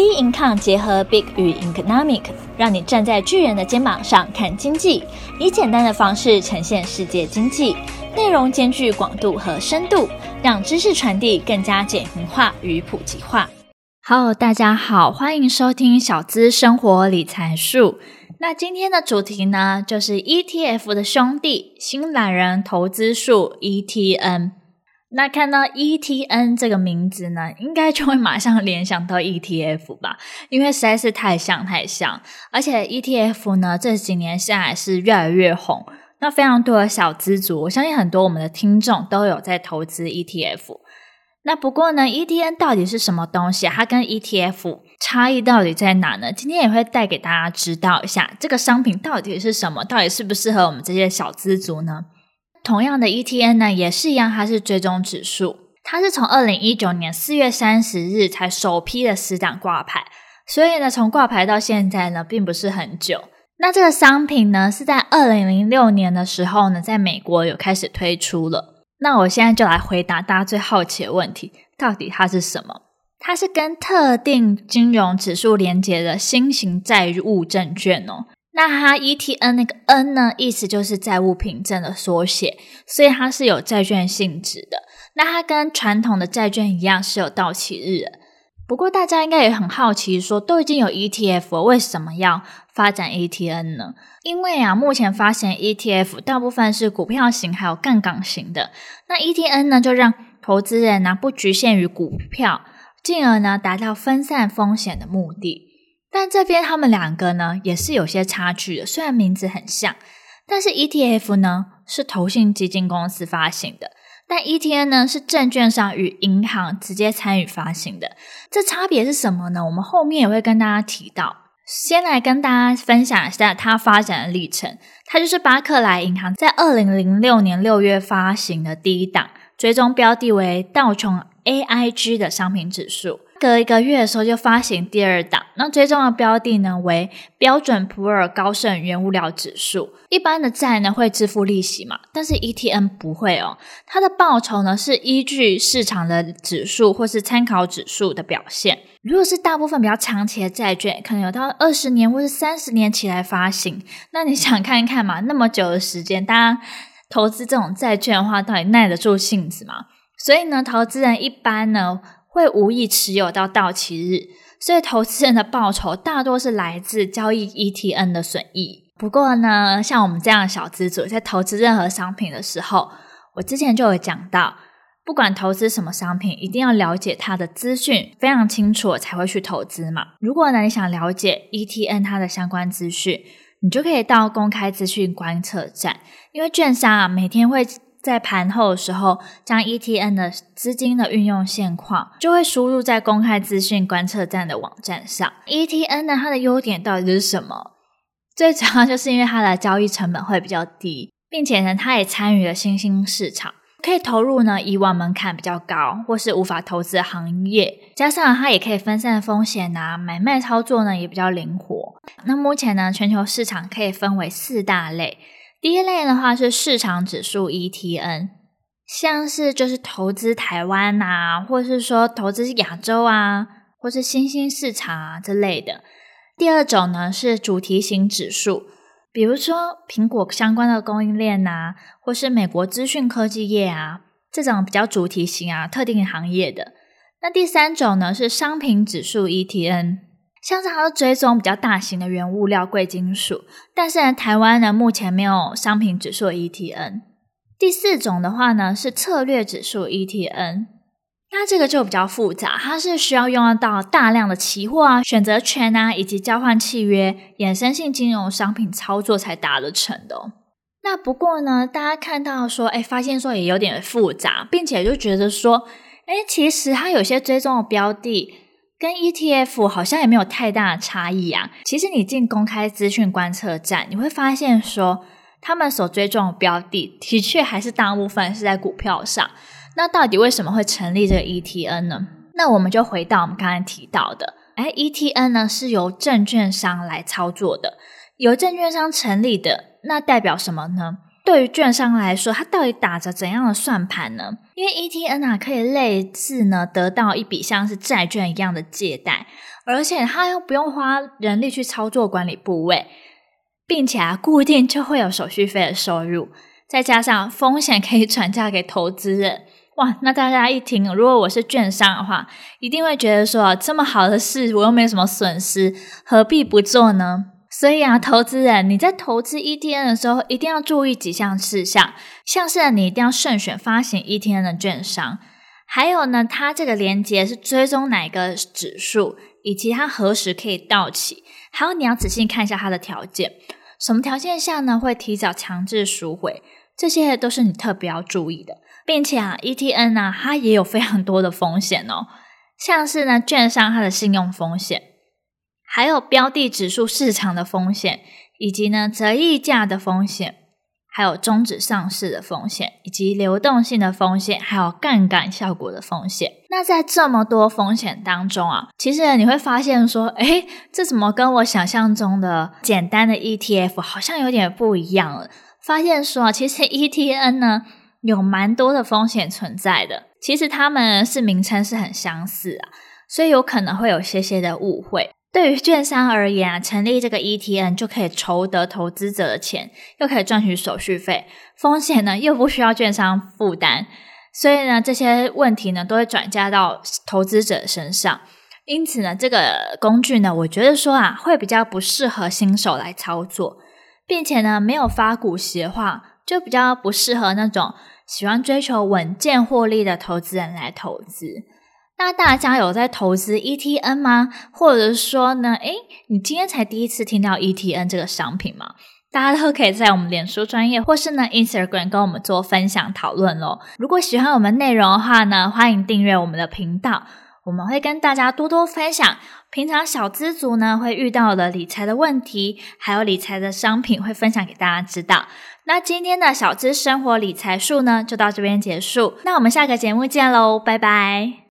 B Income 结合 Big 与 Economic，让你站在巨人的肩膀上看经济，以简单的方式呈现世界经济，内容兼具广度和深度，让知识传递更加简明化与普及化。Hello，大家好，欢迎收听小资生活理财术。那今天的主题呢，就是 ETF 的兄弟——新懒人投资术 ETN。那看到 ETN 这个名字呢，应该就会马上联想到 ETF 吧，因为实在是太像太像，而且 ETF 呢这几年下来是越来越红，那非常多的小资族，我相信很多我们的听众都有在投资 ETF。那不过呢，ETN 到底是什么东西？它跟 ETF 差异到底在哪呢？今天也会带给大家知道一下，这个商品到底是什么，到底适不适合我们这些小资族呢？同样的 ETN 呢，也是一样，它是追踪指数，它是从二零一九年四月三十日才首批的十档挂牌，所以呢，从挂牌到现在呢，并不是很久。那这个商品呢，是在二零零六年的时候呢，在美国有开始推出了。那我现在就来回答大家最好奇的问题：到底它是什么？它是跟特定金融指数连接的新型债务证券哦。那它 ETN 那个 N 呢，意思就是债务凭证的缩写，所以它是有债券性质的。那它跟传统的债券一样是有到期日的。不过大家应该也很好奇，说都已经有 ETF 了，为什么要发展 ETN 呢？因为啊，目前发行 ETF 大部分是股票型还有杠杆型的，那 ETN 呢就让投资人呢不局限于股票，进而呢达到分散风险的目的。但这边他们两个呢，也是有些差距的。虽然名字很像，但是 ETF 呢是投信基金公司发行的，但 ETN 呢是证券商与银行直接参与发行的。这差别是什么呢？我们后面也会跟大家提到。先来跟大家分享一下它发展的历程。它就是巴克莱银行在二零零六年六月发行的第一档，追踪标的为道琼 AIG 的商品指数。隔一个月的时候就发行第二档，那追踪的标的呢为标准普尔高盛原物料指数。一般的债呢会支付利息嘛，但是 ETN 不会哦，它的报酬呢是依据市场的指数或是参考指数的表现。如果是大部分比较长期的债券，可能有到二十年或是三十年起来发行，那你想看一看嘛，那么久的时间，大家投资这种债券的话，到底耐得住性子吗？所以呢，投资人一般呢。会无意持有到到期日，所以投资人的报酬大多是来自交易 ETN 的损益。不过呢，像我们这样的小资主在投资任何商品的时候，我之前就有讲到，不管投资什么商品，一定要了解它的资讯非常清楚才会去投资嘛。如果呢你想了解 ETN 它的相关资讯，你就可以到公开资讯观测站，因为券商啊每天会。在盘后的时候，将 ETN 的资金的运用现况就会输入在公开资讯观测站的网站上。ETN 呢，它的优点到底是什么？最主要就是因为它的交易成本会比较低，并且呢，它也参与了新兴市场，可以投入呢以往门槛比较高或是无法投资的行业，加上它也可以分散风险啊，买卖操作呢也比较灵活。那目前呢，全球市场可以分为四大类。第一类的话是市场指数 ETN，像是就是投资台湾啊，或是说投资亚洲啊，或是新兴市场啊之类的。第二种呢是主题型指数，比如说苹果相关的供应链啊，或是美国资讯科技业啊，这种比较主题型啊，特定行业的。那第三种呢是商品指数 ETN。像是它的追踪比较大型的原物料贵金属，但是呢，台湾呢目前没有商品指数 ETN。第四种的话呢是策略指数 ETN，那这个就比较复杂，它是需要用到大量的期货啊、选择权啊以及交换契约、衍生性金融商品操作才达得成的哦。那不过呢，大家看到说，哎，发现说也有点复杂，并且就觉得说，哎，其实它有些追踪的标的。跟 ETF 好像也没有太大的差异啊。其实你进公开资讯观测站，你会发现说，他们所追踪的标的的确还是大部分是在股票上。那到底为什么会成立这个 ETN 呢？那我们就回到我们刚才提到的，哎，ETN 呢是由证券商来操作的，由证券商成立的，那代表什么呢？对于券商来说，它到底打着怎样的算盘呢？因为 ETN 啊，可以类似呢得到一笔像是债券一样的借贷，而且它又不用花人力去操作管理部位，并且啊固定就会有手续费的收入，再加上风险可以转嫁给投资人。哇，那大家一听，如果我是券商的话，一定会觉得说，这么好的事，我又没有什么损失，何必不做呢？所以啊，投资人你在投资 ETN 的时候，一定要注意几项事项，像是你一定要慎选发行 ETN 的券商，还有呢，它这个连接是追踪哪个指数，以及它何时可以到期，还有你要仔细看一下它的条件，什么条件下呢会提早强制赎回，这些都是你特别要注意的。并且啊，ETN 呢，它也有非常多的风险哦，像是呢，券商它的信用风险，还有标的指数市场的风险，以及呢，折溢价的风险，还有终止上市的风险，以及流动性的风险，还有杠杆效果的风险。那在这么多风险当中啊，其实你会发现说，诶，这怎么跟我想象中的简单的 ETF 好像有点不一样了？发现说啊，其实 ETN 呢。有蛮多的风险存在的，其实他们是名称是很相似啊，所以有可能会有些些的误会。对于券商而言啊，成立这个 ETN 就可以筹得投资者的钱，又可以赚取手续费，风险呢又不需要券商负担，所以呢这些问题呢都会转嫁到投资者身上。因此呢，这个工具呢，我觉得说啊会比较不适合新手来操作，并且呢没有发股息的话，就比较不适合那种喜欢追求稳健获利的投资人来投资。那大家有在投资 ETN 吗？或者说呢，诶，你今天才第一次听到 ETN 这个商品吗？大家都可以在我们脸书专业或是呢 Instagram 跟我们做分享讨论喽。如果喜欢我们内容的话呢，欢迎订阅我们的频道，我们会跟大家多多分享平常小资族呢会遇到的理财的问题，还有理财的商品会分享给大家知道。那今天的小资生活理财术呢，就到这边结束。那我们下个节目见喽，拜拜。